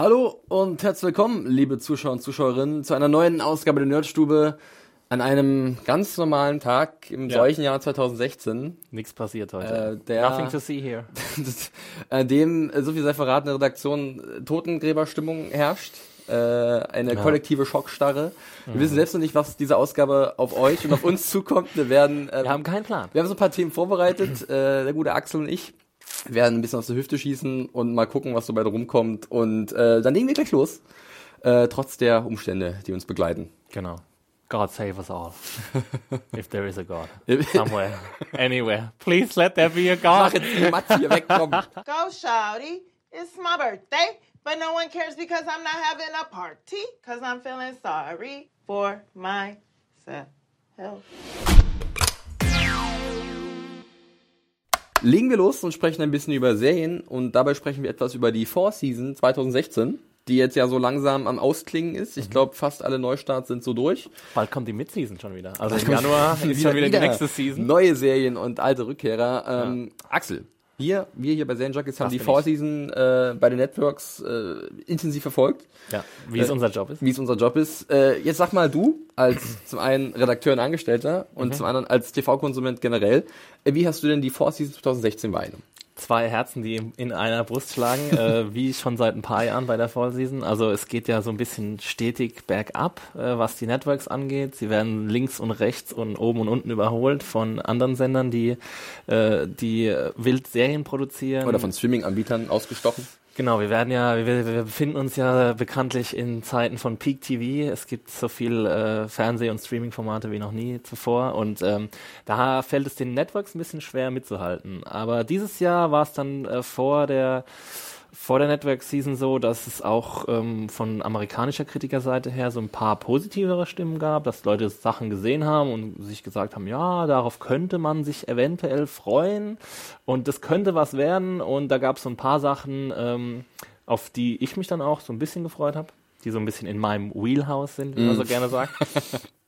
Hallo und herzlich willkommen, liebe Zuschauer und Zuschauerinnen, zu einer neuen Ausgabe der Nerdstube an einem ganz normalen Tag im Ja. solchen Jahr 2016. Nichts passiert heute. Äh, der- Nothing to see here. das, äh, dem, äh, so viel sei verraten, in der Redaktion äh, Totengräberstimmung herrscht. Äh, eine kollektive Schockstarre. Wir Mhm. wissen selbst noch nicht, was diese Ausgabe auf euch und auf uns zukommt. Wir werden, äh, Wir haben keinen Plan. wir haben so ein paar Themen vorbereitet, der gute Axel und ich werden ein bisschen aus der Hüfte schießen und mal gucken, was so bei rumkommt. Und äh, dann legen wir gleich los, äh, trotz der Umstände, die uns begleiten. Genau. God save us all. If there is a God. Somewhere. Anywhere. Please let there be a Mach God. jetzt die Matze hier weg, komm. Go, Shouty. It's my birthday, but no one cares because I'm not having a party. Because I'm feeling sorry for myself. Legen wir los und sprechen ein bisschen über Serien und dabei sprechen wir etwas über die Four Season 2016, die jetzt ja so langsam am Ausklingen ist. Ich glaube, fast alle Neustarts sind so durch. Bald kommt die Mid-Season schon wieder. Also im Januar ist schon wieder die nächste Season. Neue Serien und alte Rückkehrer. Ähm, Axel, wir, wir hier bei Serienjunkies haben die Four. Season äh, bei den Networks äh, intensiv verfolgt, Ja, wie es Äh, unser Job ist. wie es unser Job ist. Äh, jetzt sag mal du, als zum einen Redakteur und Angestellter und Mhm. zum anderen als TV-Konsument generell, äh, wie hast du denn die Four Season 2016 wahrgenommen? Zwei Herzen, die in einer Brust schlagen, äh, wie schon seit ein paar Jahren bei der Fall Season. Also es geht ja so ein bisschen stetig bergab, äh, was die Networks angeht. Sie werden links und rechts und oben und unten überholt von anderen Sendern, die, äh, die wild Serien produzieren. Oder von Streaming-Anbietern ausgestochen? Genau, wir werden ja, wir, wir befinden uns ja bekanntlich in Zeiten von Peak TV. Es gibt so viel äh, Fernseh- und Streaming-Formate wie noch nie zuvor und ähm, da fällt es den Networks ein bisschen schwer mitzuhalten. Aber dieses Jahr war es dann äh, vor der vor der Network Season so, dass es auch ähm, von amerikanischer Kritikerseite her so ein paar positivere Stimmen gab, dass Leute Sachen gesehen haben und sich gesagt haben, ja, darauf könnte man sich eventuell freuen und das könnte was werden. Und da gab es so ein paar Sachen, ähm, auf die ich mich dann auch so ein bisschen gefreut habe, die so ein bisschen in meinem Wheelhouse sind, wie man so gerne sagt.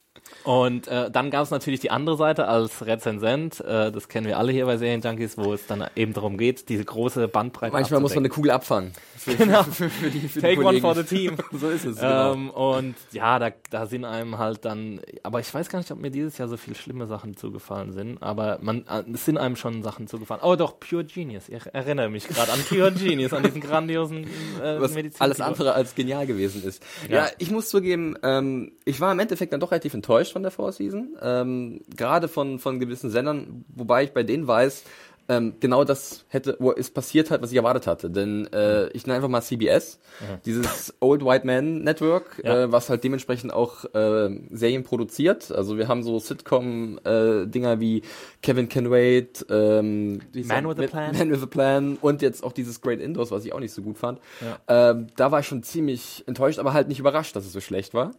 Und äh, dann gab es natürlich die andere Seite als Rezensent, äh, das kennen wir alle hier bei Serienjunkies, wo es dann eben darum geht, diese große Bandbreite Manchmal muss man eine. Kugel abfangen. Für, Genau. für, für die, für Take die one for the team. so ist es. Genau. Ähm, und ja, da, da sind einem halt dann, aber ich weiß gar nicht, ob mir dieses Jahr so viel schlimme Sachen zugefallen sind, aber man, äh, es sind einem schon Sachen zugefallen. Oh doch, Pure Genius. Ich erinnere mich gerade an Pure Genius, an diesen grandiosen äh, was Medizin. alles andere als genial gewesen ist. Ja, Ja. ich muss zugeben, ähm, ich war im Endeffekt dann doch relativ enttäuscht von der Four Season. Ähm, gerade von, von gewissen Sendern, wobei ich bei denen weiß, ähm, genau das hätte, wo es passiert hat, was ich erwartet hatte. Denn äh, ich nenne einfach mal CBS, dieses Old White Man Network, Ja. äh, was halt dementsprechend auch äh, Serien produziert. Also wir haben so Sitcom-Dinger wie Kevin Can Wait, ähm, Man with a Plan. Man with a Plan und jetzt auch dieses Great Indoors, was ich auch nicht so gut fand. Ähm, da war ich schon ziemlich enttäuscht, aber halt nicht überrascht, dass es so schlecht war.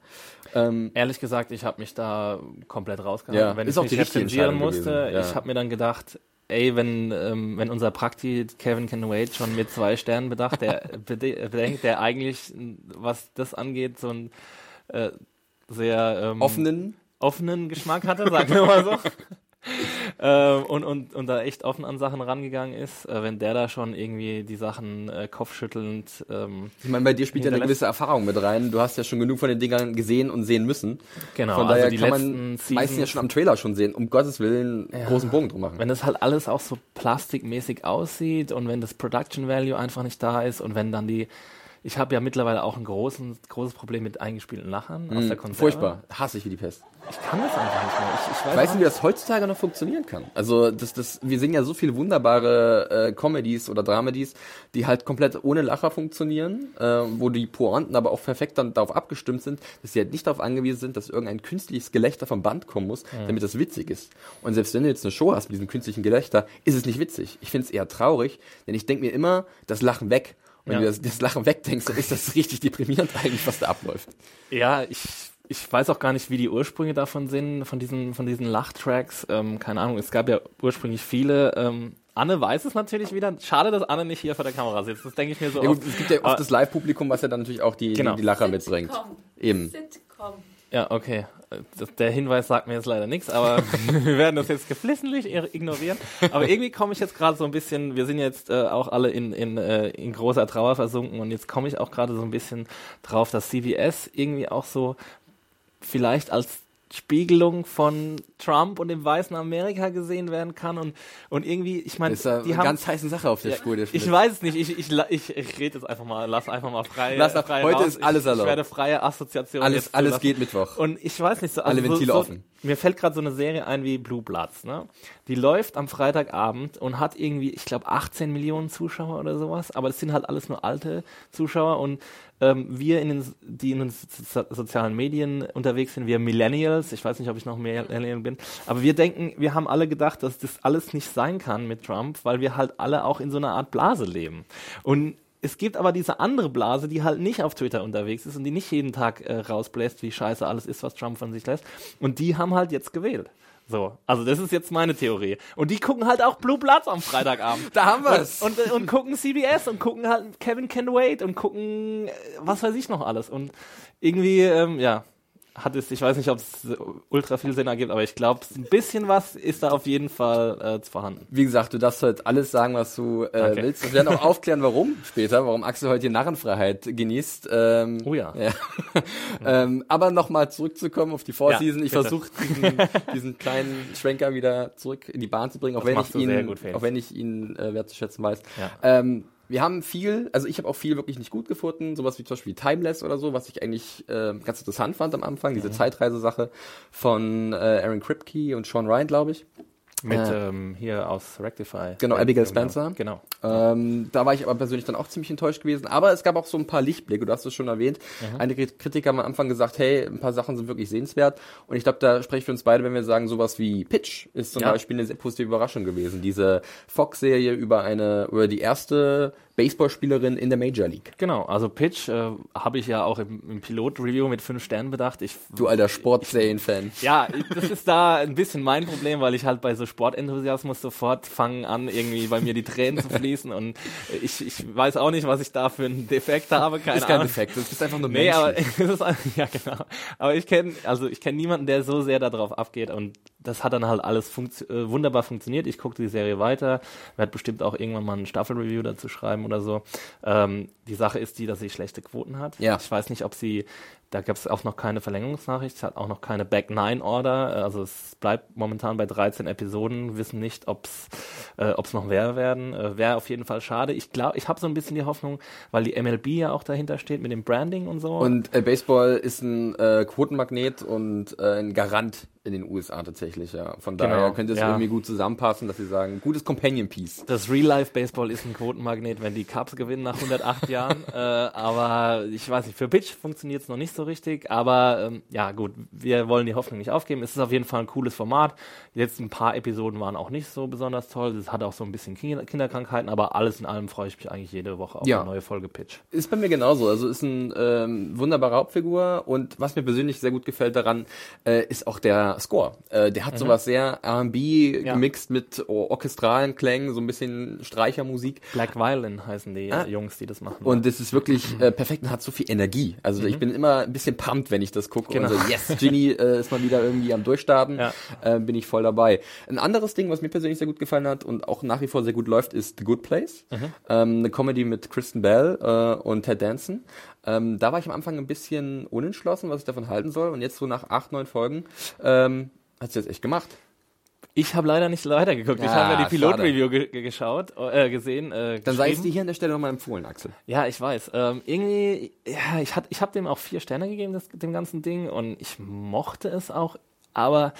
Ähm, Ehrlich gesagt, ich habe mich da komplett rausgehalten, Ja, wenn ist ich auch die mich richtige rezensieren Entscheidung musste. gewesen, ja. Ich habe mir dann gedacht, ey, wenn, ähm, wenn unser Prakti Kevin Can Wait schon mit zwei Sternen bedacht, der bede- bedenkt, der eigentlich, was das angeht, so ein äh, sehr ähm, offenen, offenen Geschmack hatte, sagen wir mal so. Ähm, und, und, und da echt offen an Sachen rangegangen ist, äh, wenn der da schon irgendwie die Sachen äh, kopfschüttelnd ähm, ich meine, bei dir spielt ja eine gewisse Erfahrung mit rein. Du hast ja schon genug von den Dingern gesehen und sehen müssen. Genau, Von also daher die kann man meistens ja schon am Trailer schon sehen. Um Gottes Willen großen Bogen drum machen. wenn das halt alles auch so plastikmäßig aussieht und wenn das Production Value einfach nicht da ist und wenn dann die ich habe ja mittlerweile auch ein großen, großes Problem mit eingespielten Lachern aus. Mhm. Aus der Konserve. Mhm. Furchtbar. Hasse ich wie die Pest. Ich kann das einfach nicht mehr. Ich, ich weiß Weißt auch du, wie das heutzutage noch funktionieren kann? Also, das, das, wir sehen ja so viele wunderbare äh, Comedies oder Dramedies, die halt komplett ohne Lacher funktionieren, äh, wo die Pointen aber auch perfekt dann darauf abgestimmt sind, dass sie halt nicht darauf angewiesen sind, dass irgendein künstliches Gelächter vom Band kommen muss, damit das witzig ist. Und selbst wenn du jetzt eine Show hast mit diesem künstlichen Gelächter, ist es nicht witzig. Ich finde es eher traurig, denn ich denke mir immer, das Lachen weg. Und wenn Ja. du das, das Lachen wegdenkst, dann ist das richtig deprimierend eigentlich, was da abläuft. Ja, ich, ich weiß auch gar nicht, wie die Ursprünge davon sind, von diesen, von diesen Lachtracks. Ähm, keine Ahnung, es gab ja ursprünglich viele. Ähm, Anne weiß es natürlich wieder. Schade, dass Anne nicht hier vor der Kamera sitzt. Das denke ich mir so Ja, gut, oft. es gibt ja oft Aber- das Live-Publikum, was ja dann natürlich auch die, Genau. die, die Lacher mitbringt. Sitcom. Eben. Sitcom. Ja, okay. Der Hinweis sagt mir jetzt leider nichts, aber wir werden das jetzt geflissentlich ignorieren. Aber irgendwie komme ich jetzt gerade so ein bisschen, wir sind jetzt äh, auch alle in, in, äh, in großer Trauer versunken und jetzt komme ich auch gerade so ein bisschen drauf, dass CBS irgendwie auch so vielleicht als Spiegelung von Trump und dem weißen Amerika gesehen werden kann und, und irgendwie, ich meine, die eine haben ganz heiße Sache auf der ja, Spur. Der ich weiß es nicht. Ich, ich, ich, ich rede jetzt einfach mal, lass einfach mal frei. Lass ab- frei heute raus. ist alles ich, erlaubt. Ich werde freie Assoziation. Alles- alles geht Mittwoch. Und ich weiß nicht so. Alle so, Ventile so, offen. Mir fällt gerade so eine Serie ein wie Blue Bloods. Ne? Die läuft am Freitagabend und hat irgendwie, ich glaube, 18 Millionen Zuschauer oder sowas. Aber das sind halt alles nur alte Zuschauer und ähm, wir, in den, die in den so sozialen Medien unterwegs sind, wir Millennials, ich weiß nicht, ob ich noch Millennial bin, aber wir denken, wir haben alle gedacht, dass das alles nicht sein kann mit Trump, weil wir halt alle auch in so einer Art Blase leben. Und es gibt aber diese andere Blase, die halt nicht auf Twitter unterwegs ist und die nicht jeden Tag äh, rausbläst, wie scheiße alles ist, was Trump von sich lässt. Und die haben halt jetzt gewählt. So, also das ist jetzt meine Theorie. Und die gucken halt auch Blue Bloods am Freitagabend. Da haben wir's. Und, und, und gucken CBS und gucken halt Kevin Can Wait und gucken äh, was weiß ich noch alles. Und irgendwie, ähm, ja, hat es, ich weiß nicht, ob es ultra viel Sinn ergibt, aber ich glaube, ein bisschen was ist da auf jeden Fall äh, vorhanden. Wie gesagt, du darfst heute alles sagen, was du äh, Danke. willst. Wir werden auch aufklären, warum später, warum Axel heute die Narrenfreiheit genießt. Ähm, Oh ja. ähm, aber nochmal zurückzukommen auf die Vorseason. Ja, ich versuche diesen, diesen kleinen Schwenker wieder zurück in die Bahn zu bringen, auch Das wenn ich ihn, auch wenn ich ihn äh, wertzuschätzen weiß. Ja. Ähm, wir haben viel, also ich habe auch viel wirklich nicht gut gefunden, sowas wie zum Beispiel Timeless oder so, was ich eigentlich äh, ganz interessant fand am Anfang, Mhm. diese Zeitreisesache von äh, Aaron Kripke und Sean Ryan, glaube ich. Mit Äh, ähm, hier aus Rectify. Genau, Abigail Spencer. Genau. Ähm, da war ich aber persönlich dann auch ziemlich enttäuscht gewesen. Aber es gab auch so ein paar Lichtblicke, du hast es schon erwähnt. Mhm. Einige Kritiker haben am Anfang gesagt, hey, ein paar Sachen sind wirklich sehenswert. Und ich glaube, da spreche ich für uns beide, wenn wir sagen, sowas wie Pitch ist zum Ja. Beispiel eine sehr positive Überraschung gewesen. Diese Fox-Serie über eine, über die erste Baseballspielerin in der Major League. Genau, also Pitch äh, habe ich ja auch im, im Pilot-Review mit fünf Sternen bedacht. Ich, Du alter Sportserien-Fan. ja, das ist da ein bisschen mein Problem, weil ich halt bei so Sportenthusiasmus sofort fangen an, irgendwie bei mir die Tränen zu fließen und ich, ich weiß auch nicht, was ich da für einen Defekt habe, keine ist kein Ahnung. Defekt, das ist einfach nur Nee, Menschen. aber ist ja genau. Aber ich kenne also ich kenne niemanden, der so sehr darauf abgeht und das hat dann halt alles funktio äh, wunderbar funktioniert. Ich gucke die Serie weiter, werde bestimmt auch irgendwann mal ein Staffelreview dazu schreiben oder so. Ähm, die Sache ist die, dass sie schlechte Quoten hat. Ja. Ich weiß nicht, ob sie da gab es auch noch keine Verlängerungsnachricht, es hat auch noch keine Back Nine Order. Also es bleibt momentan bei 13 Episoden. Wissen nicht, ob es äh, ob's noch mehr werden. Äh, Wäre auf jeden Fall schade. Ich glaube, ich habe so ein bisschen die Hoffnung, weil die MLB ja auch dahinter steht mit dem Branding und so. Und äh, Baseball ist ein äh, Quotenmagnet und äh, ein Garant in den USA tatsächlich, ja. Von Genau, daher könnte es ja. irgendwie gut zusammenpassen, dass sie sagen, gutes Companion Piece. das Real-Life-Baseball ist ein Quotenmagnet, wenn die Cubs gewinnen nach 108 Jahren. Äh, aber ich weiß nicht, für Pitch funktioniert es noch nicht so richtig. Aber ähm, ja, gut, wir wollen die Hoffnung nicht aufgeben. Es ist auf jeden Fall ein cooles Format. Die letzten paar Episoden waren auch nicht so besonders toll. Es hat auch so ein bisschen Kinder Kinderkrankheiten, aber alles in allem freue ich mich eigentlich jede Woche auf Ja. eine neue Folge Pitch. Ist bei mir genauso. Also ist ein ähm, wunderbare Hauptfigur und was mir persönlich sehr gut gefällt daran, äh, ist auch der Score. Äh, der hat sowas sehr R&B Ja. gemixt mit or orchestralen Klängen, so ein bisschen Streichermusik. Black Violin heißen die Ah. Jungs, die das machen. Und das ist wirklich äh, perfekt und hat so viel Energie. Also ich bin immer ein bisschen pumped, wenn ich das gucke. Genau. Und so, yes, Ginny äh, ist mal wieder irgendwie am Durchstarten. Ja. Äh, bin ich voll dabei. Ein anderes Ding, was mir persönlich sehr gut gefallen hat und auch nach wie vor sehr gut läuft, ist The Good Place. Ähm, eine Comedy mit Kristen Bell äh, und Ted Danson. Ähm, da war ich am Anfang ein bisschen unentschlossen, was ich davon halten soll. Und jetzt so nach acht, neun Folgen ähm, hat sie das echt gemacht. Ich habe leider nicht weitergeguckt. ich Ja, habe ja die. Pilot-Review ge ge geschaut, äh, gesehen. Äh, Dann sei es dir hier an der Stelle nochmal empfohlen, Axel. Ja, ich weiß. Ähm, irgendwie, ja, ich, hat, ich habe dem auch vier Sterne gegeben, das, dem ganzen Ding, und ich mochte es auch, aber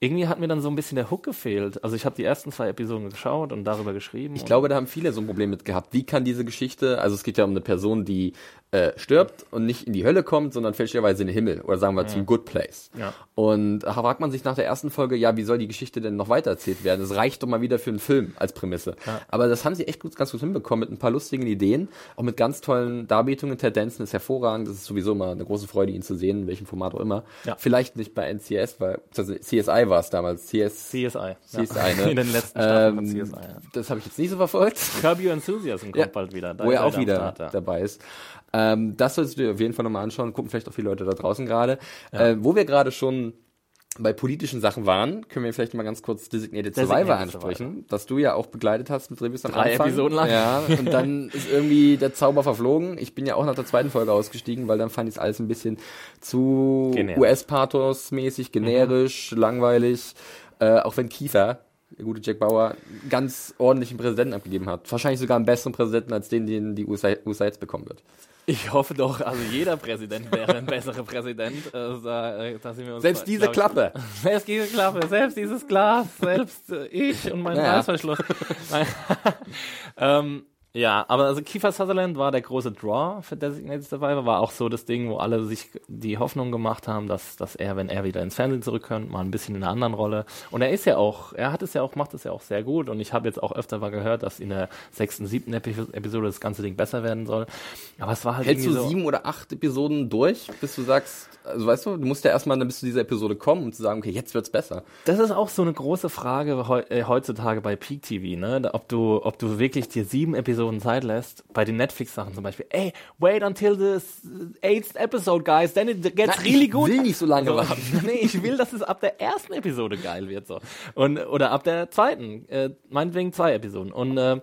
irgendwie hat mir dann so ein bisschen der Hook gefehlt. Also ich habe die ersten zwei Episoden geschaut und darüber geschrieben. Ich glaube, da haben viele so ein Problem mit gehabt. Wie kann diese Geschichte, also es geht ja um eine Person, die äh, stirbt und nicht in die Hölle kommt, sondern fälschlicherweise in den Himmel oder sagen wir zum Good Place. Ja. Und da fragt man sich nach der ersten Folge, ja, wie soll die Geschichte denn noch weitererzählt werden? Es reicht doch mal wieder für einen Film als Prämisse. Aber das haben sie echt gut, ganz gut hinbekommen mit ein paar lustigen Ideen, auch mit ganz tollen Darbietungen. Ted Danson ist hervorragend. Das ist sowieso immer eine große Freude, ihn zu sehen, in welchem Format auch immer. Ja. Vielleicht nicht bei NCS, weil also CSI war es damals. CS, CSI. CSI, ja. ne? In den letzten Staffeln von Ähm, CSI. Ja. Das habe ich jetzt nicht so verfolgt. Curb Your Enthusiasm kommt Ja, bald wieder. Da wo er auch wieder Start, ja. dabei ist. Ähm, das solltest du dir auf jeden Fall nochmal anschauen. Gucken vielleicht auch viele Leute da draußen gerade. Äh, wo wir gerade schon bei politischen Sachen waren, können wir vielleicht mal ganz kurz Designated, Designated Survivor Survivor. ansprechen, das du ja auch begleitet hast mit Reviews am Drei Anfang. Episoden lang. Ja, und dann ist irgendwie der Zauber verflogen. Ich bin ja auch nach der zweiten Folge ausgestiegen, weil dann fand ich es alles ein bisschen zu. US-Pathos-mäßig, generisch, langweilig. Äh, auch wenn Kiefer, der gute Jack Bauer, ganz ordentlichen Präsidenten abgegeben hat. Wahrscheinlich sogar einen besseren Präsidenten als den, den die USA, USA jetzt bekommen wird. Ich hoffe doch, also jeder Präsident wäre ein besserer Präsident. Also da, äh, da Selbst diese glaub ich- Klappe. Selbst diese Klappe, selbst dieses Glas, selbst äh, ich und mein Naja. Reißverschluss. Nein. ähm, ja, aber also Kiefer Sutherland war der große Draw für Designated Survivor, war auch so das Ding, wo alle sich die Hoffnung gemacht haben, dass, dass er, wenn er wieder ins Fernsehen zurückkommt, mal ein bisschen in einer anderen Rolle. Und er ist ja auch, er hat es ja auch, macht es ja auch sehr gut. Und ich habe jetzt auch öfter mal gehört, dass in der sechsten, siebten Epi Episode das ganze Ding besser werden soll. Aber es war halt Hältst du so. sieben oder acht Episoden durch, bis du sagst, also weißt du, du musst ja erstmal dann bis zu dieser Episode kommen, um zu sagen, okay, jetzt wird's besser. Das ist auch so eine große Frage äh, heutzutage bei Peak TV, ne? Ob du, ob du wirklich dir sieben Episoden Zeit lässt, bei den Netflix-Sachen zum Beispiel. Ey, wait until the eighth episode, guys, then it gets Na, really ich good. will nicht so lange so, warten. nee, ich will, dass es ab der ersten Episode geil wird, so. Und, oder ab der zweiten, äh, meinetwegen zwei Episoden. Und, äh,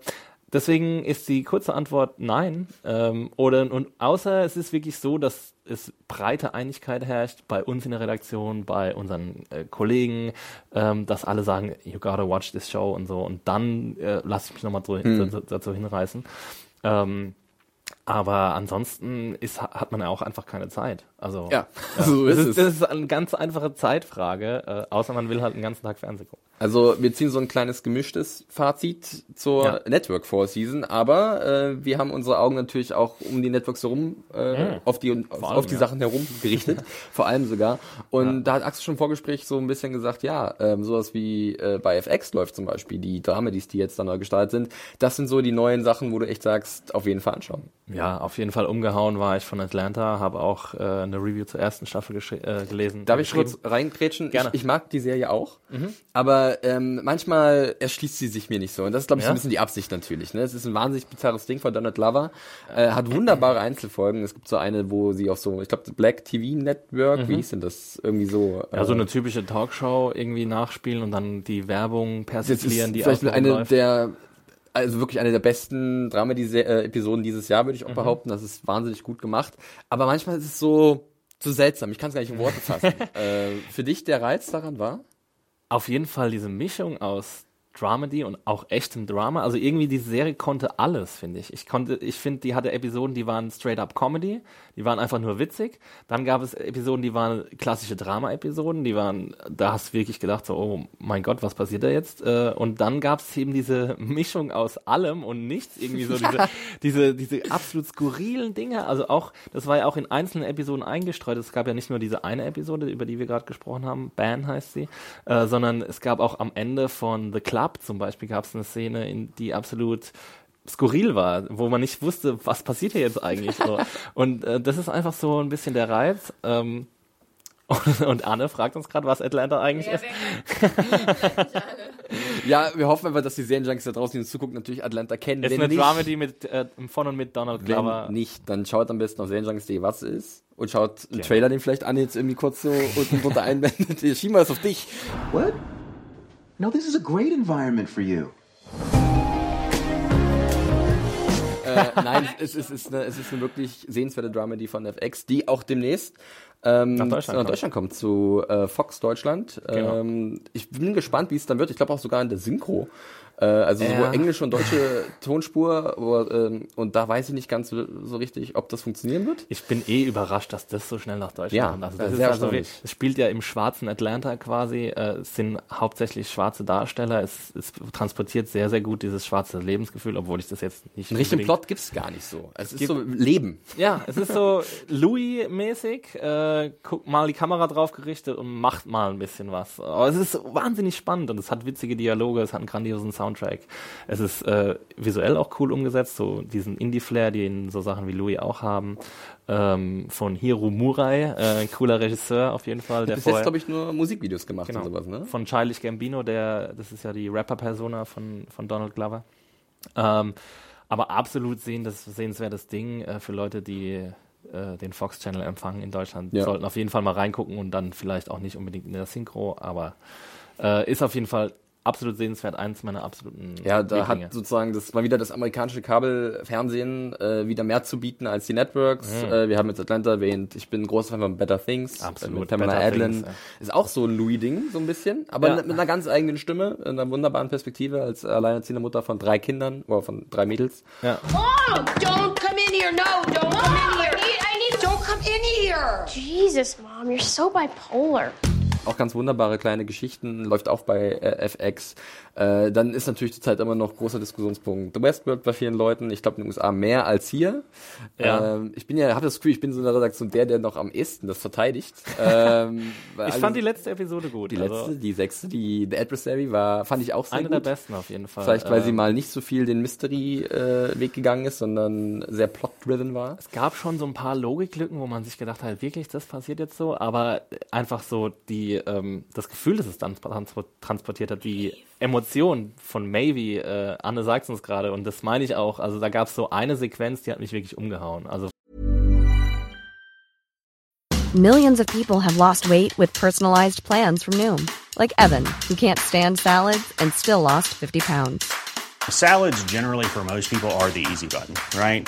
Deswegen ist die kurze Antwort nein. Ähm, oder und außer es ist wirklich so, dass es breite Einigkeit herrscht bei uns in der Redaktion, bei unseren äh, Kollegen, ähm, dass alle sagen, you gotta watch this show und so. Und dann äh, lasse ich mich nochmal so, dazu, dazu hinreißen. Ähm, aber ansonsten ist, hat man ja auch einfach keine Zeit. Also Ja, so ist das, es. ist, das ist eine ganz einfache Zeitfrage, äh, außer man will halt den ganzen Tag Fernsehen gucken. Also wir ziehen so ein kleines gemischtes Fazit zur Ja. Network Four Season, aber äh, wir haben unsere Augen natürlich auch um die Networks herum, äh, auf die auf, allem, auf die ja. Sachen herum gerichtet, vor allem sogar. Und da hat Axel schon im Vorgespräch so ein bisschen gesagt, ja, ähm, sowas wie äh, bei FX läuft zum Beispiel, die Dramedies, die jetzt da neu gestartet sind, das sind so die neuen Sachen, wo du echt sagst, auf jeden Fall anschauen. Ja, auf jeden Fall umgehauen war ich von Atlanta, habe auch äh, eine Review zur ersten Staffel äh, gelesen. Darf ich kurz reingrätschen? Gerne. Ich, ich mag die Serie auch, aber ähm, manchmal erschließt sie sich mir nicht so. Und das ist, glaube ich, so Ja? ein bisschen die Absicht natürlich. Ne? Es ist ein wahnsinnig bizarres Ding von Donald Glover. Äh, hat wunderbare Einzelfolgen. Es gibt so eine, wo sie auf so, ich glaube, Black TV Network, wie hieß denn das? Irgendwie so. Ja, so äh, eine typische Talkshow irgendwie nachspielen und dann die Werbung persiflieren, die vielleicht eine läuft. der also wirklich eine der besten Dramedy-Episoden dieses Jahr, würde ich Mhm. auch behaupten. Das ist wahnsinnig gut gemacht. Aber manchmal ist es so, so seltsam. Ich kann es gar nicht in Worte fassen. äh, für dich der Reiz daran war? Auf jeden Fall diese Mischung aus Dramedy und auch echtem Drama. Also irgendwie die Serie konnte alles, finde ich. Ich konnte, ich finde, die hatte Episoden, die waren straight up Comedy, die waren einfach nur witzig. Dann gab es Episoden, die waren klassische Drama-Episoden, die waren, da hast du wirklich gedacht, so, oh mein Gott, was passiert da jetzt? Äh, Und dann gab es eben diese Mischung aus allem und nichts, irgendwie so diese, diese, diese absolut skurrilen Dinge. Also auch, das war ja auch in einzelnen Episoden eingestreut. Es gab ja nicht nur diese eine Episode, über die wir gerade gesprochen haben, Ban heißt sie, äh, sondern es gab auch am Ende von The Club zum Beispiel gab es eine Szene, in die absolut skurril war, wo man nicht wusste, was passiert hier jetzt eigentlich so. Und äh, das ist einfach so ein bisschen der Reiz. Ähm, und, und Anne fragt uns gerade, was Atlanta eigentlich ist. Ja, wir hoffen einfach, dass die Serienjunkies da draußen, die uns zugucken, natürlich Atlanta kennen. Ist Wenn eine nicht, Dramedy mit, äh, von und mit Donald Glover. Wenn nicht, dann schaut am besten auf serienjunkies.de, was es ist. Und schaut einen Trailer, den vielleicht Anne jetzt irgendwie kurz so unten drunter einblendet. Wir schieben wir das auf dich. What? No, this is a great environment for you. Äh, nein, es ist, es, ist eine, es ist eine wirklich sehenswerte Dramedy von FX, die auch demnächst ähm, Nach Deutschland nach kommt. Deutschland kommt, zu äh, Fox Deutschland. Genau. Ähm, ich bin gespannt, wie es dann wird. Ich glaube auch sogar in der Synchro. Äh, also sowohl Ja. englische und deutsche Tonspur. Aber, ähm, und da weiß ich nicht ganz so, so richtig, ob das funktionieren wird. Ich bin eh überrascht, dass das so schnell nach Deutschland Ja, kommt. Also ja, das ist also wie, es spielt ja im schwarzen Atlanta quasi, äh, es sind hauptsächlich schwarze Darsteller. Es, es transportiert sehr, sehr gut dieses schwarze Lebensgefühl, obwohl ich das jetzt nicht Einen richtigen Plot gibt's gar nicht so. Es ist so Leben. Ja, es ist so Louis-mäßig, äh, guckt mal die Kamera drauf gerichtet und macht mal ein bisschen was. Aber es ist wahnsinnig spannend und es hat witzige Dialoge, es hat einen grandiosen Soundtrack. Es ist äh, visuell auch cool umgesetzt, so diesen Indie-Flair, den so Sachen wie Louis auch haben. Ähm, von Hiro Murai, äh, cooler Regisseur auf jeden Fall. Der Bis jetzt, glaube ich, nur Musikvideos gemacht Genau. und sowas, ne? Von Childish Gambino, der, das ist ja die Rapper-Persona von, von Donald Glover. Ähm, aber absolut sehen, das sehenswertes Ding äh, für Leute, die äh, den Fox Channel empfangen in Deutschland. Ja. Sollten auf jeden Fall mal reingucken und dann vielleicht auch nicht unbedingt in der Synchro, aber äh, ist auf jeden Fall absolut sehenswert, eins meiner absoluten Ja, da Lieblinge. hat sozusagen das mal wieder das amerikanische Kabelfernsehen äh, wieder mehr zu bieten als die Networks. Äh, wir haben jetzt Atlanta erwähnt. Ich bin ein großer Fan von Better Things. Absolut, Äh, mit Pamela Better Adlin. Things, ja. Ist auch so ein Louis-Ding, so ein bisschen. Aber Ja. mit einer ganz eigenen Stimme, in einer wunderbaren Perspektive als alleinerziehende Mutter von drei Kindern oder von drei Mädels. ja. Mom, don't come in here. No, don't come in here. I need, I need, don't come in here. Jesus, Mom, you're so bipolar. Auch ganz wunderbare kleine Geschichten, läuft auch bei äh, FX. Äh, dann ist natürlich zurzeit immer noch großer Diskussionspunkt The Westworld bei vielen Leuten. Ich glaube in den USA mehr als hier. Ja. Ähm, ich bin ja, habe das Gefühl, ich bin so in der Redaktion der, der noch am ehesten das verteidigt. ähm, Ich alle- fand die letzte Episode gut. die also letzte, die sechste, die The Adversary war, fand ich auch sehr eine gut. der besten auf jeden Fall. Vielleicht, weil sie Ähm, mal nicht so viel den Mystery-Weg gegangen ist, sondern sehr plot-driven war. Es gab schon so ein paar Logiklücken, wo man sich gedacht hat, wirklich, das passiert jetzt so, aber einfach so die, ähm, das Gefühl, das es dann transpor- transportiert hat, die Emotion von Maybe, äh, Anne sagt uns gerade, und das meine ich auch, also da gab es so eine Sequenz, die hat mich wirklich umgehauen. Also Millions of people have lost weight with personalized plans from Noom, like Evan, who can't stand salads and still lost 50 pounds. Salads, generally, for most people, are the easy button, right?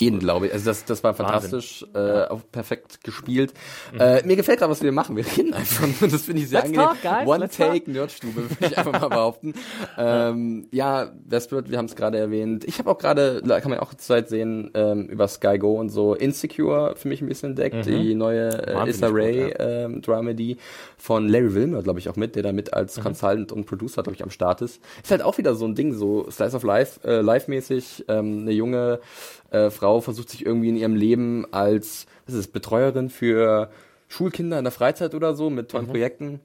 Jeden, glaube ich. Also das, das war fantastisch, äh, auch perfekt gespielt. Äh, mir gefällt gerade, was wir machen. Wir reden einfach nur. Das finde ich sehr Let's angenehm. talk, guys, One let's Take Nerdstube, würde ich einfach mal behaupten. ähm, ja, Westworld, wir haben es gerade erwähnt. Ich habe auch gerade, da kann man auch zur Zeit sehen, ähm, über Sky Go und so, Insecure für mich ein bisschen entdeckt. Die neue äh, Issa gut, Rae ja. ähm, Dramedy von Larry Wilmer, glaube ich, auch mit, der da mit als Consultant und Producer, glaube ich, am Start ist. Ist halt auch wieder so ein Ding, so Slice of Life, äh, live-mäßig. Ähm, eine junge äh, Frau versucht sich irgendwie in ihrem Leben als, was ist es, Betreuerin für Schulkinder in der Freizeit oder so mit tollen Projekten.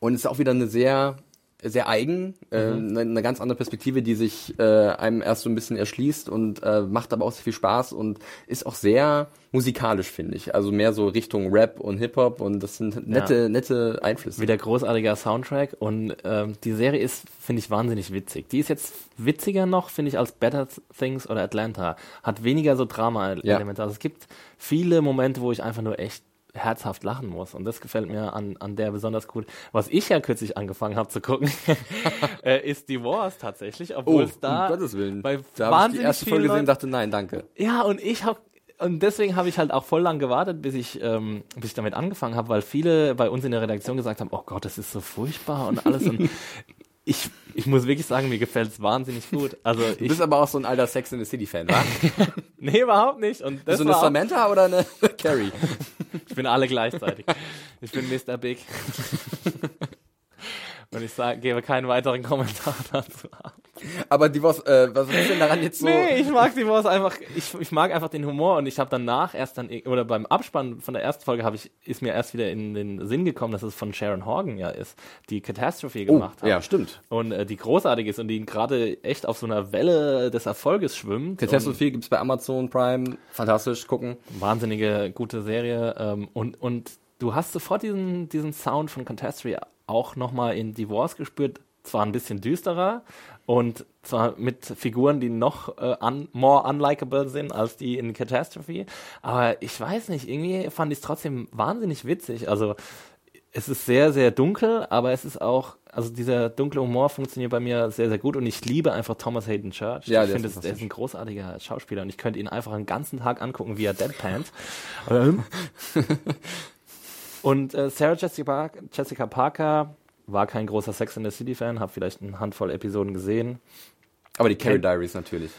Und es ist auch wieder eine sehr, sehr eigen, äh, eine, eine ganz andere Perspektive, die sich äh, einem erst so ein bisschen erschließt und äh, macht aber auch sehr viel Spaß und ist auch sehr musikalisch, finde ich. Also mehr so Richtung Rap und Hip-Hop und das sind nette, nette Einflüsse. wieder großartiger Soundtrack und ähm, die Serie ist, finde ich, wahnsinnig witzig. Die ist jetzt witziger noch, finde ich, als Better Things oder Atlanta. Hat weniger so Drama-Elemente. Ja. Also es gibt viele Momente, wo ich einfach nur echt herzhaft lachen muss und das gefällt mir an, an der besonders gut. Was ich ja kürzlich angefangen habe zu gucken, äh, ist die Wars tatsächlich, obwohl oh, es da um Gottes Willen. bei da habe ich die wahnsinnig erste Folge gesehen und dachte, nein, danke. ja, und ich habe und deswegen habe ich halt auch voll lang gewartet, bis ich, ähm, bis ich damit angefangen habe, weil viele bei uns in der Redaktion gesagt haben, oh Gott, das ist so furchtbar und alles. Und ich, ich muss wirklich sagen, mir gefällt es wahnsinnig gut. Also Du ich, bist aber auch so ein alter Sex in the City Fan, wa? nee, überhaupt nicht. Und das Bist du eine Samantha oder eine Carrie? ich bin alle gleichzeitig. Ich bin Mr. Big. Und ich sag, gebe keinen weiteren Kommentar dazu ab. Aber die was, äh, was ist denn daran jetzt so? Nee, ich mag die Wars einfach, ich, ich mag einfach den Humor und ich habe danach erst dann, oder beim Abspann von der ersten Folge habe ich, ist mir erst wieder in den Sinn gekommen, dass es von Sharon Horgan ja ist, die Catastrophe oh, gemacht hat. ja, stimmt. Und äh, die großartig ist und die gerade echt auf so einer Welle des Erfolges schwimmt. Catastrophe gibt's bei Amazon Prime. Fantastisch, gucken. Wahnsinnige gute Serie. Ähm, und, und du hast sofort diesen, diesen Sound von Catastrophe auch nochmal in Divorce gespürt. Zwar ein bisschen düsterer und zwar mit Figuren, die noch äh, un more unlikable sind als die in Catastrophe, aber ich weiß nicht, irgendwie fand ich es trotzdem wahnsinnig witzig. Also es ist sehr, sehr dunkel, aber es ist auch, also dieser dunkle Humor funktioniert bei mir sehr, sehr gut und ich liebe einfach Thomas Hayden Church. Ja, ich finde, der ist ein großartiger Schauspieler und ich könnte ihn einfach einen ganzen Tag angucken, wie er deadpant. Und äh, Sarah Jessica, Jessica Parker war kein großer Sex in the City Fan, habe vielleicht eine Handvoll Episoden gesehen. Aber die Carrie Diaries natürlich.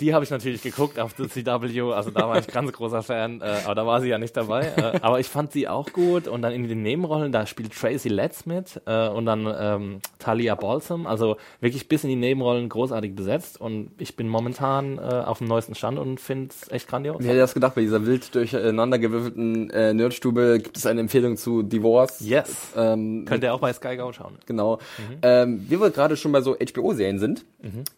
Die habe ich natürlich geguckt auf the CW, also da war ich ganz großer Fan, äh, aber da war sie ja nicht dabei. Äh, aber ich fand sie auch gut und dann in den Nebenrollen, da spielt Tracy Letts mit äh, und dann ähm, Talia Balsam, also wirklich bis in die Nebenrollen großartig besetzt und ich bin momentan äh, auf dem neuesten Stand und finde es echt grandios. Wer hätte das gedacht, bei dieser wild durcheinandergewürfelten äh, Nerdstube gibt es eine Empfehlung zu Divorce. Yes. Ähm, Könnt ihr auch bei Sky Go schauen. Genau. Mhm. Ähm, wir wohl gerade schon bei so HBO-Serien sind,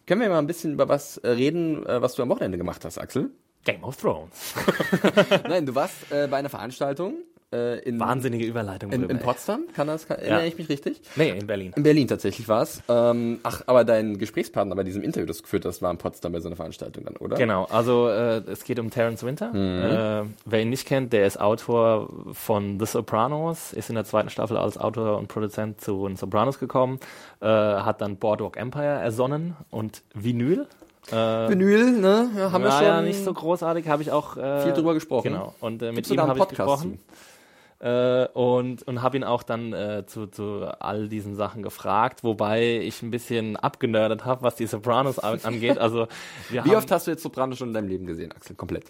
können wir mal ein bisschen über was äh, reden, was du am Wochenende gemacht hast, Axel? Game of Thrones. Nein, du warst äh, bei einer Veranstaltung äh, in, Wahnsinnige Überleitung. in, in. Potsdam. Kann das, kann, erinnere ich mich richtig? Nee, in Berlin. In Berlin tatsächlich war es. Ähm, ach, aber dein Gesprächspartner bei diesem Interview, das du geführt hast, war in Potsdam bei so einer Veranstaltung dann, oder? Genau, also äh, es geht um Terence Winter. Äh, wer ihn nicht kennt, der ist Autor von The Sopranos, ist in der zweiten Staffel als Autor und Produzent zu den Sopranos gekommen, äh, hat dann Boardwalk Empire ersonnen und Vinyl. Äh, Vinyl, ne? Ja, haben wir schon ja nicht so großartig, habe ich auch äh, viel drüber gesprochen. Genau, und äh, mit ihm habe ich gesprochen. Äh, und und habe ihn auch dann äh, zu, zu all diesen Sachen gefragt, wobei ich ein bisschen abgenördet habe, was die Sopranos an- angeht. Also Wie oft hast du jetzt Sopranos schon in deinem Leben gesehen, Axel? Komplett.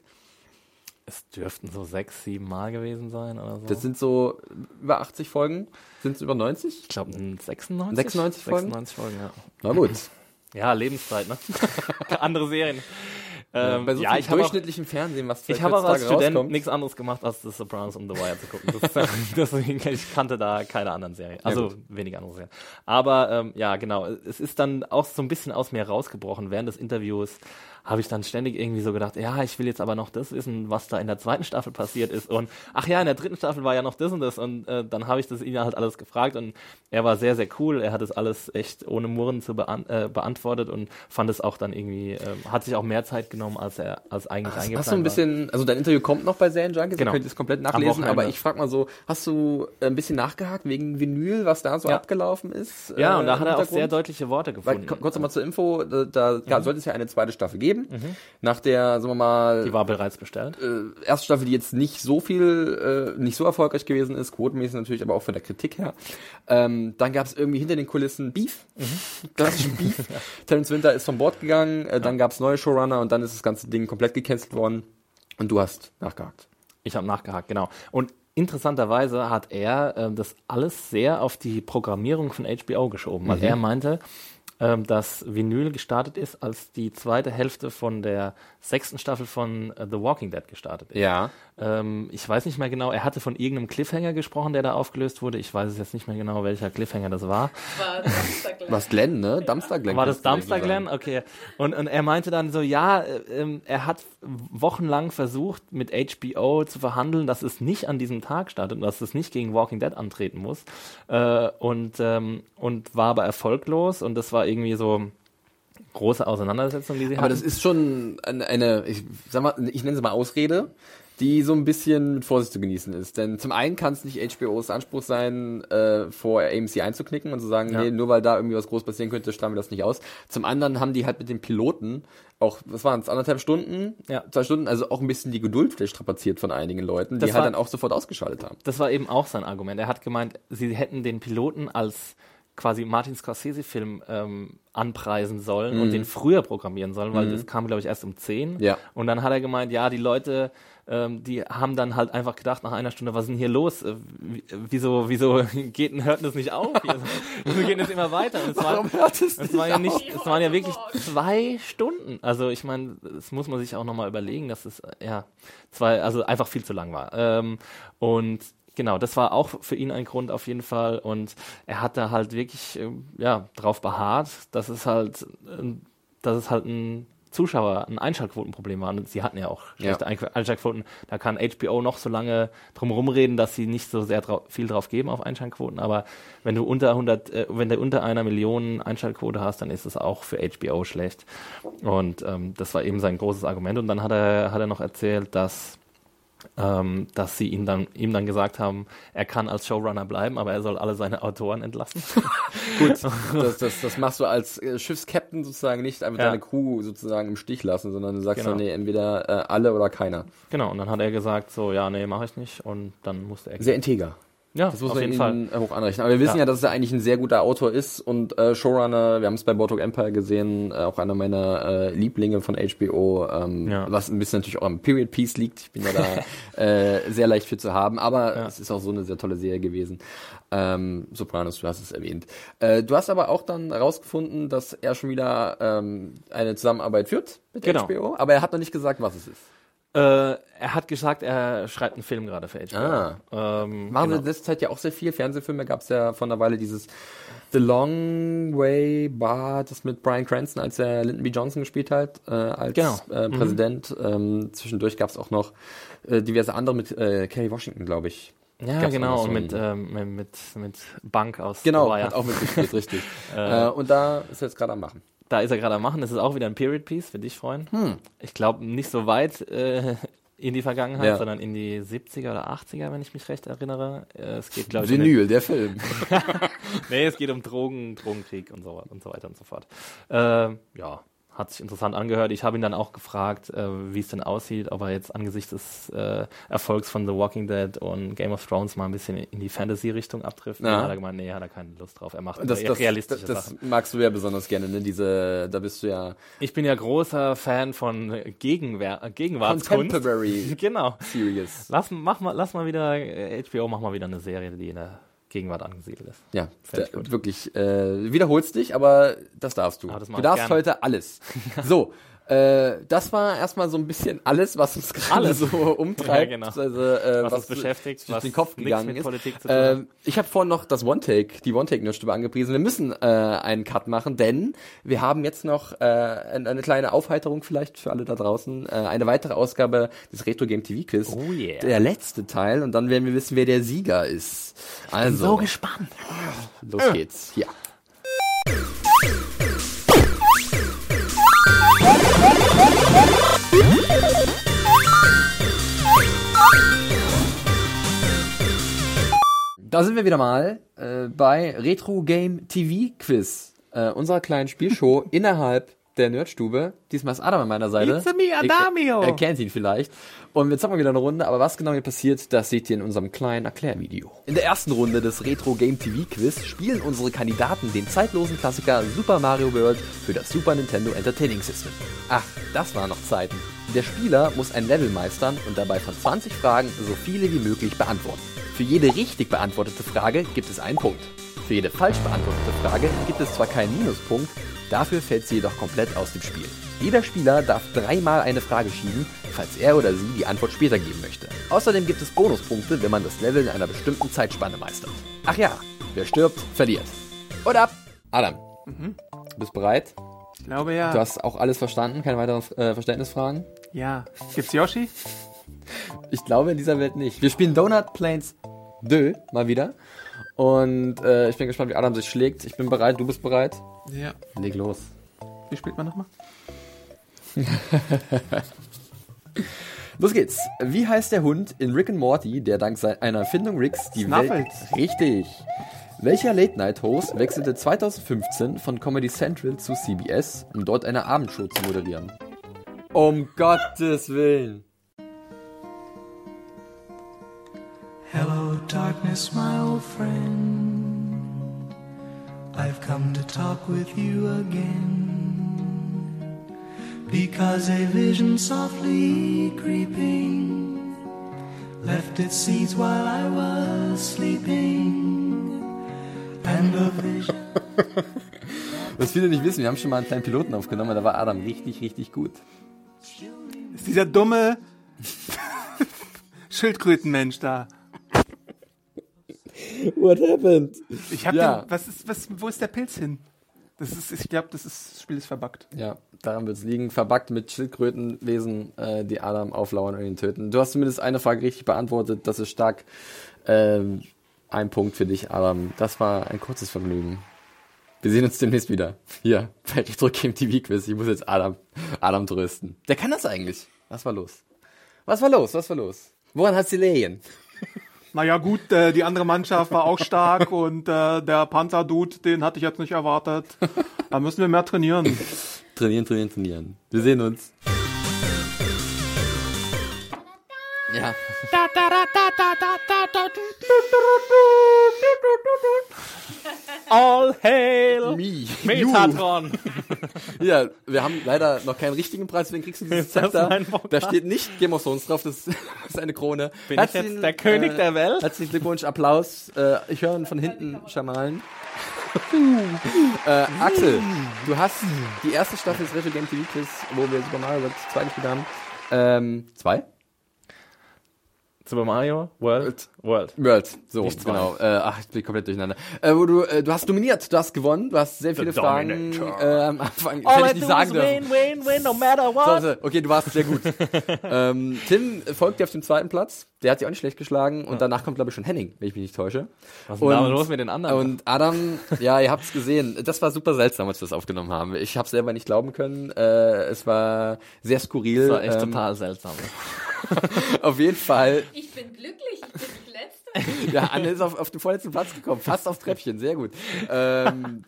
Es dürften so sechs, sieben Mal gewesen sein oder so. Das sind so über 80 Folgen. Sind es über 90? ich glaube, 96? 96 Folgen? 96 Folgen, ja. Na gut. Ja, Lebenszeit, ne? Andere Serien. Ähm, bei so ja, ich habe auch, durchschnittlichem Fernsehen, was ich habe aber als Student nichts anderes gemacht, als The Sopranos und The Wire zu gucken. Das, deswegen, ich kannte da keine anderen Serien. Also gut. wenig andere Serien. Aber ähm, ja, genau. Es ist dann auch so ein bisschen aus mir rausgebrochen. Während des Interviews habe ich dann ständig irgendwie so gedacht, ja, ich will jetzt aber noch das wissen, was da in der zweiten Staffel passiert ist. Und ach ja, in der dritten Staffel war ja noch das und das. Und äh, dann habe ich das ihn halt alles gefragt und er war sehr, sehr cool. Er hat das alles echt ohne Murren zu beant äh, beantwortet und fand es auch dann irgendwie, äh, hat sich auch mehr Zeit genommen, als er als eigentlich Hast, eingeplant hast du ein bisschen, also dein Interview kommt noch bei Serienjunkies, Genau. ihr könnt es komplett nachlesen, aber ich frage mal so, hast du ein bisschen nachgehakt wegen Vinyl, was da so Ja. abgelaufen ist? Ja, äh, und da hat er auch sehr deutliche Worte Weil, gefunden. ku- kurz nochmal zur Info, da, da ja, sollte es ja eine zweite Staffel geben. Nach der, sagen wir mal, Die war bereits bestellt. äh, erste Staffel, die jetzt nicht so viel, äh, nicht so erfolgreich gewesen ist, quotenmäßig natürlich, aber auch von der Kritik her. Ähm, dann gab es irgendwie hinter den Kulissen Beef, klassischen Beef. Terence Winter ist von Bord gegangen, äh, dann gab es neue Showrunner und dann ist das ganze Ding komplett gecancelt worden und du hast nachgehakt. Ich habe nachgehakt, genau. Und interessanterweise hat er ähm, das alles sehr auf die Programmierung von HBO geschoben, weil er meinte, ähm, dass Vinyl gestartet ist, als die zweite Hälfte von der sechsten Staffel von äh, The Walking Dead gestartet ist. Ja. Ähm, ich weiß nicht mehr genau, er hatte von irgendeinem Cliffhanger gesprochen, der da aufgelöst wurde. Ich weiß es jetzt nicht mehr genau, welcher Cliffhanger das war. Was Glenn, ne? Dumpster Glenn. War das Dumpster Glenn? Okay. Und, und er meinte dann so, ja, äh, ähm, er hat wochenlang versucht, mit HBO zu verhandeln, dass es nicht an diesem Tag startet und dass es nicht gegen Walking Dead antreten muss. Äh, und, ähm, und war aber erfolglos und das war irgendwie so große Auseinandersetzung, die sie Aber hatten. das ist schon eine, eine ich sag mal, ich nenne sie mal Ausrede, die so ein bisschen mit Vorsicht zu genießen ist. Denn zum einen kann es nicht HBOs Anspruch sein, äh, vor AMC einzuknicken und zu sagen, Ja. nee, nur weil da irgendwie was groß passieren könnte, strahlen wir das nicht aus. Zum anderen haben die halt mit den Piloten auch, was waren es, anderthalb Stunden, Ja. zwei Stunden, also auch ein bisschen die Geduld vielleicht strapaziert von einigen Leuten, die Das halt war- dann auch sofort ausgeschaltet haben. Das war eben auch sein Argument. Er hat gemeint, sie hätten den Piloten als quasi Martin Scorsese-Film ähm, anpreisen sollen und den früher programmieren sollen, weil das kam, glaube ich, erst um 10. Ja. Und dann hat er gemeint, ja, die Leute, ähm, die haben dann halt einfach gedacht nach einer Stunde, was ist denn hier los? Äh, wie- wieso, wieso geht hört das nicht auf? Wieso geht das immer weiter? Und es war, Warum hört es es war ja nicht, es waren ja wirklich zwei Stunden. Also ich meine, das muss man sich auch nochmal überlegen, dass es äh, ja zwei, also einfach viel zu lang war. Ähm, und genau, das war auch für ihn ein Grund auf jeden Fall. Und er hat da halt wirklich ähm, ja drauf beharrt, dass es halt, ähm, dass es halt ein Zuschauer ein Einschaltquotenproblem war. Und sie hatten ja auch schlechte Ja. Ein- Einschaltquoten. Da kann HBO noch so lange drum rumreden, dass sie nicht so sehr drau viel drauf geben auf Einschaltquoten. Aber wenn du unter 100, äh, wenn du unter einer Million Einschaltquote hast, dann ist es auch für HBO schlecht. Und ähm, das war eben sein großes Argument. Und dann hat er, hat er noch erzählt, dass ähm, dass sie ihn dann, ihm dann gesagt haben, er kann als Showrunner bleiben, aber er soll alle seine Autoren entlassen. Gut, das, das, das machst du als äh, Schiffskapitän sozusagen nicht einfach Ja. deine Crew sozusagen im Stich lassen, sondern du sagst Genau. dann, nee, entweder äh, alle oder keiner. genau, und dann hat er gesagt, so, ja, nee, mache ich nicht. Und dann musste er. Sehr integer. Ja, Das muss auf man jeden Fall. hoch anrechnen. Aber wir wissen ja. Ja. dass er eigentlich ein sehr guter Autor ist und äh, Showrunner, wir haben es bei Boardwalk Empire gesehen, äh, auch einer meiner äh, Lieblinge von HBO, ähm, Ja. was ein bisschen natürlich auch am Period Piece liegt. Ich bin ja da äh, sehr leicht für zu haben, aber Ja. es ist auch so eine sehr tolle Serie gewesen. Ähm, Sopranos, du hast es erwähnt. Äh, du hast aber auch dann rausgefunden, dass er schon wieder ähm, eine Zusammenarbeit führt mit Genau. HBO, aber er hat noch nicht gesagt, was es ist. Äh, er hat gesagt, er schreibt einen Film gerade für HBO. Ah. Ähm, Machen genau. sie in letzter Zeit ja auch sehr viel. Fernsehfilme gab es ja vor einer Weile dieses The Long Way Bar, das mit Brian Cranston, als er Lyndon B. Johnson gespielt hat, äh, als Genau. äh, Präsident. Ähm, zwischendurch gab es auch noch äh, diverse andere mit äh, Kerry Washington, glaube ich. Ja, Gab's genau, und mit, ähm, mit, mit Bank aus Genau, hat auch mitgespielt, richtig. äh, und da ist er jetzt gerade am Machen. Da ist er gerade am Machen. Das ist auch wieder ein Period Piece, für dich, Freund. Ich glaube, nicht so weit äh, in die Vergangenheit, Ja. sondern in die 70er oder 80er, wenn ich mich recht erinnere. Äh, es geht, glaube ich, um den- Vinyl, der Film. nee, es geht um Drogen, Drogenkrieg und so, und so weiter und so fort. Ähm, ja, hat sich interessant angehört. Ich habe ihn dann auch gefragt, äh, wie es denn aussieht, ob er jetzt angesichts des äh, Erfolgs von The Walking Dead und Game of Thrones mal ein bisschen in die Fantasy-Richtung abtrifft. Ja. Dann hat er gemeint, nee, hat er keine Lust drauf. Er macht Das, das, realistische das, Sachen. das magst du ja besonders gerne, ne? Diese, da bist du ja Ich bin ja großer Fan von Gegenwehr, äh, Gegenwartskunst. Contemporary Genau. Serious. Lass, mach mal, lass mal wieder, äh, HBO, mach mal wieder eine Serie, die in der Gegenwart angesiedelt ist. Ja, wirklich, äh, wiederholst dich, aber das darfst du. Ah, das du darfst gerne. heute alles. so, äh, das war erstmal so ein bisschen alles, was uns gerade so umtreibt, Ja, genau. also, äh, Was was, uns beschäftigt, durch was den Kopf gegangen ist. Äh, ich habe vorhin noch das One-Take, die One-Take-Nerdstube angepriesen. Wir müssen äh, einen Cut machen, denn wir haben jetzt noch äh, ein- eine kleine Aufheiterung vielleicht für alle da draußen. Äh, eine weitere Ausgabe des Retro Game TV Quiz. Oh yeah. Der letzte Teil und dann werden wir wissen, wer der Sieger ist. Also, so gespannt. los geht's. Ja. Da sind wir wieder mal äh, bei Retro Game TV Quiz, äh, unserer kleinen Spielshow innerhalb der Nerdstube. Diesmal ist Adam an meiner Seite. It's me, Adamio. Er, er kennt ihn vielleicht. Und jetzt haben wir wieder eine Runde, aber was genau hier passiert, das seht ihr in unserem kleinen Erklärvideo. In der ersten Runde des Retro Game TV Quiz spielen unsere Kandidaten den zeitlosen Klassiker Super Mario World für das Super Nintendo Entertaining System. Ach, das waren noch Zeiten. Der Spieler muss ein Level meistern und dabei von 20 Fragen so viele wie möglich beantworten. Für jede richtig beantwortete Frage gibt es einen Punkt. Für jede falsch beantwortete Frage gibt es zwar keinen Minuspunkt, dafür fällt sie jedoch komplett aus dem Spiel. Jeder Spieler darf dreimal eine Frage schieben, falls er oder sie die Antwort später geben möchte. Außerdem gibt es Bonuspunkte, wenn man das Level in einer bestimmten Zeitspanne meistert. Ach ja, wer stirbt, verliert. Und ab! Adam, du bist bereit? Ich glaube ja. Du hast auch alles verstanden, keine weiteren äh, Verständnisfragen? Ja. Gibt's Yoshi? Ich glaube in dieser Welt nicht. Wir spielen Donut Plains 2 mal wieder. Und äh, ich bin gespannt, wie Adam sich schlägt. Ich bin bereit, du bist bereit? Ja. Leg los. Wie spielt man nochmal? Los geht's. Wie heißt der Hund in Rick and Morty, der dank se- einer Erfindung Ricks die Welt... Snuffles. Richtig. Welcher Late-Night-Host wechselte 2015 von Comedy Central zu CBS, um dort eine Abendshow zu moderieren? Um Gottes Willen. Hello, darkness, my old friend. I've come to talk with you again. Because a vision softly creeping left its seeds while I was sleeping. And the vision. Was viele nicht wissen, wir haben schon mal einen kleinen Piloten aufgenommen, da war Adam richtig, richtig gut. Ist dieser dumme Schildkrötenmensch da. What happened? Ich hab Ja. den, was ist, was, wo ist der Pilz hin? Das ist, ich glaube, das, ist, das Spiel ist verbuggt. Ja, daran wird es liegen. Verbuggt mit Schildkrötenwesen, äh, die Adam auflauern und ihn töten. Du hast zumindest eine Frage richtig beantwortet. Das ist stark. Ähm, ein Punkt für dich, Adam. Das war ein kurzes Vergnügen. Wir sehen uns demnächst wieder. Hier, bei Retro Game TV Quiz. Ich muss jetzt Adam, Adam trösten. Der kann das eigentlich. Was war los? Was war los? Was war los? Woran hat's gelegen? Naja gut, äh, die andere Mannschaft war auch stark und äh, der Panzer-Dude, den hatte ich jetzt nicht erwartet. Da müssen wir mehr trainieren. Trainieren, trainieren, trainieren. Wir sehen uns. Ja. All hail Me. Metatron. Ja, wir haben leider noch keinen richtigen Preis, deswegen kriegst du dieses Zepter. Da steht nicht Game of Thrones drauf, das ist eine Krone. Bin ich jetzt der König der Welt? Herzlichen Glückwunsch, Applaus. Äh, ich höre ihn von hinten schamalen. äh, Axel, du hast die erste Staffel des Retro Game TV Quiz, wo wir Super Mario World 2 gespielt haben. Ähm, zwei? Super Mario World World. World, so, Nicht zwei. genau. Äh, ach, ich bin komplett durcheinander. Äh, wo du, äh, du hast dominiert, du hast gewonnen, du hast sehr viele Fragen Dominator. äh, am Anfang. All hätte ich nicht sagen dürfen. win, win, win, no matter what. So, okay, du warst sehr gut. ähm, Tim folgt dir auf dem zweiten Platz. Der hat sich auch nicht schlecht geschlagen. Und danach kommt, glaube ich, schon Henning, wenn ich mich nicht täusche. Was ist denn los mit den anderen? Und Adam, ja, ihr habt es gesehen. Das war super seltsam, als wir das aufgenommen haben. Ich habe selber nicht glauben können. Äh, es war sehr skurril. Das war echt Ähm, total seltsam. Auf jeden Fall. Ich bin glücklich, ich bin die Letzte. Ja, Anne ist auf, auf den vorletzten Platz gekommen. Fast aufs Treppchen. Sehr gut. Ähm,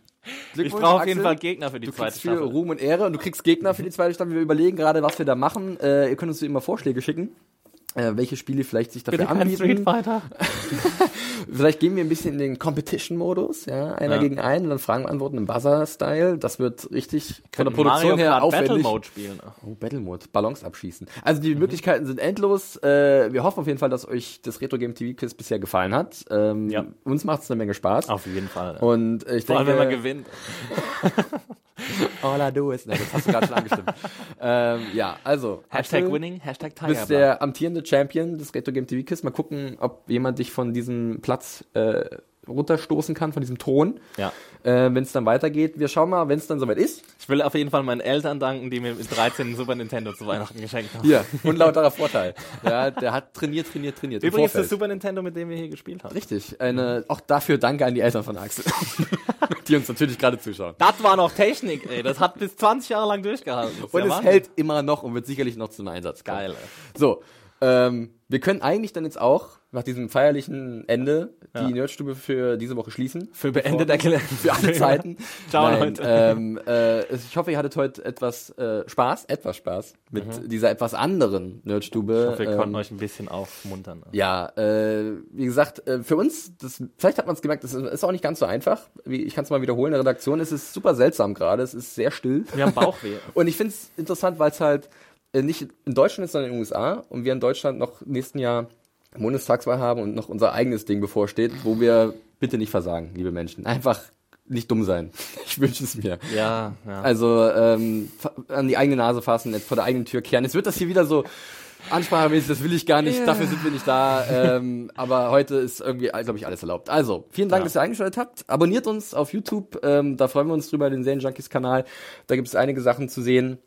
Ich brauche auf jeden. Fall Gegner für die Du zweite kriegst viel Staffel. Ruhm und Ehre und du kriegst Gegner für die zweite Staffel. Wir überlegen gerade, was wir da machen. Äh, ihr könnt uns immer Vorschläge schicken. Äh, welche Spiele vielleicht sich dafür Bitte kein anbieten. Street Fighter. Vielleicht gehen wir ein bisschen in den Competition-Modus, ja, einer Ja. gegen einen und dann Fragen beantworten im Buzzer-Style. Das wird richtig von der Können Produktion Mario her Kart aufwendig. Battle Mode spielen. Oh, Battle Mode, Ballons abschießen. Also die Möglichkeiten sind endlos. Äh, wir hoffen auf jeden Fall, dass euch das Retro Game TV Quiz bisher gefallen hat. Ähm, Ja. Uns macht es eine Menge Spaß. Auf jeden Fall. Und äh, ich Vor allem, denke, wenn man gewinnt. All I do is. Nein, das hast du gerade schon angestimmt. ähm, ja, also. Hashtag Axel, winning, Hashtag Du bist Tiger. der amtierende Champion des Retro Game TV Quiz. Mal gucken, ob jemand dich von diesem Platz äh, runterstoßen kann, von diesem Thron. Ja. Äh, wenn es dann weitergeht. Wir schauen mal, wenn es dann soweit ist. Ich will auf jeden Fall meinen Eltern danken, die mir mit 13 einen Super Nintendo zu Weihnachten geschenkt haben. Hier, unlauterer Vorteil. Ja, der hat trainiert, trainiert, trainiert. Übrigens das. Super Nintendo, mit dem wir hier gespielt haben. Richtig. Eine, auch dafür danke an die Eltern von Axel. die uns natürlich gerade zuschauen. Das war noch Technik, ey. Das hat bis 20 Jahre lang durchgehalten. Und ja es Wahnsinn. hält immer noch und wird sicherlich noch zum Einsatz kommen. Geil, ey. So, ähm, wir können eigentlich dann jetzt auch nach diesem feierlichen Ende die Nerdstube für diese Woche schließen. Für beendet erklären. Für alle Zeiten. Ciao, Nein, Leute. Ähm, äh, ich hoffe, ihr hattet heute etwas äh, Spaß, etwas Spaß mit dieser etwas anderen Nerdstube. Mhm. Ich hoffe, wir konnten Ähm, euch ein bisschen aufmuntern. ja, äh, wie gesagt, äh, für uns, das, vielleicht hat man es gemerkt, das ist, auch nicht ganz so einfach. Ich kann es mal wiederholen, in der Redaktion ist es super seltsam gerade, es ist sehr still. Wir haben Bauchweh. Und ich finde es interessant, weil es halt nicht in Deutschland ist, sondern in den USA und wir in Deutschland noch nächsten Jahr Bundestagswahl haben und noch unser eigenes Ding bevorsteht, wo wir bitte nicht versagen, liebe Menschen. Einfach nicht dumm sein. Ich wünsche es mir. Ja, ja. Also ähm, an die eigene Nase fassen, nicht vor der eigenen Tür kehren. Jetzt wird das hier wieder so ansprachemäßig, das will ich gar nicht, dafür sind wir nicht da. Ähm, aber heute ist irgendwie, glaube ich, alles erlaubt. Also, vielen Dank, Ja. dass ihr eingeschaltet habt. Abonniert uns auf YouTube, ähm, da freuen wir uns drüber, den Serienjunkies-Kanal. Da gibt es einige Sachen zu sehen.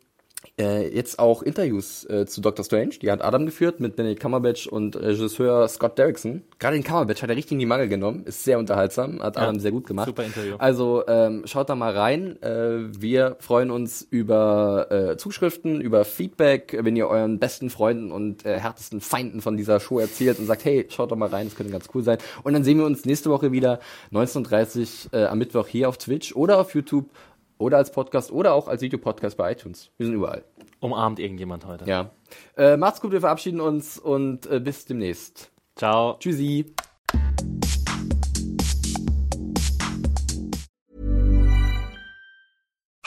Äh, jetzt auch Interviews äh, zu Doctor Strange, die hat Adam geführt mit Benedict Cumberbatch und Regisseur Scott Derrickson. Gerade den Cumberbatch hat er richtig in die Mangel genommen, ist sehr unterhaltsam, hat Ja, Adam sehr gut gemacht. super Interview. Also ähm, schaut da mal rein. Äh, wir freuen uns über äh, Zuschriften, über Feedback, wenn ihr euren besten Freunden und äh, härtesten Feinden von dieser Show erzählt und sagt, hey, schaut doch mal rein, das könnte ganz cool sein. Und dann sehen wir uns nächste Woche wieder 19.30 äh, am Mittwoch hier auf Twitch oder auf YouTube oder als Podcast oder auch als Videopodcast bei iTunes. Wir sind überall. Umarmt irgendjemand heute. Ja. Äh, macht's gut, wir verabschieden uns und äh, bis demnächst. Ciao. Tschüssi.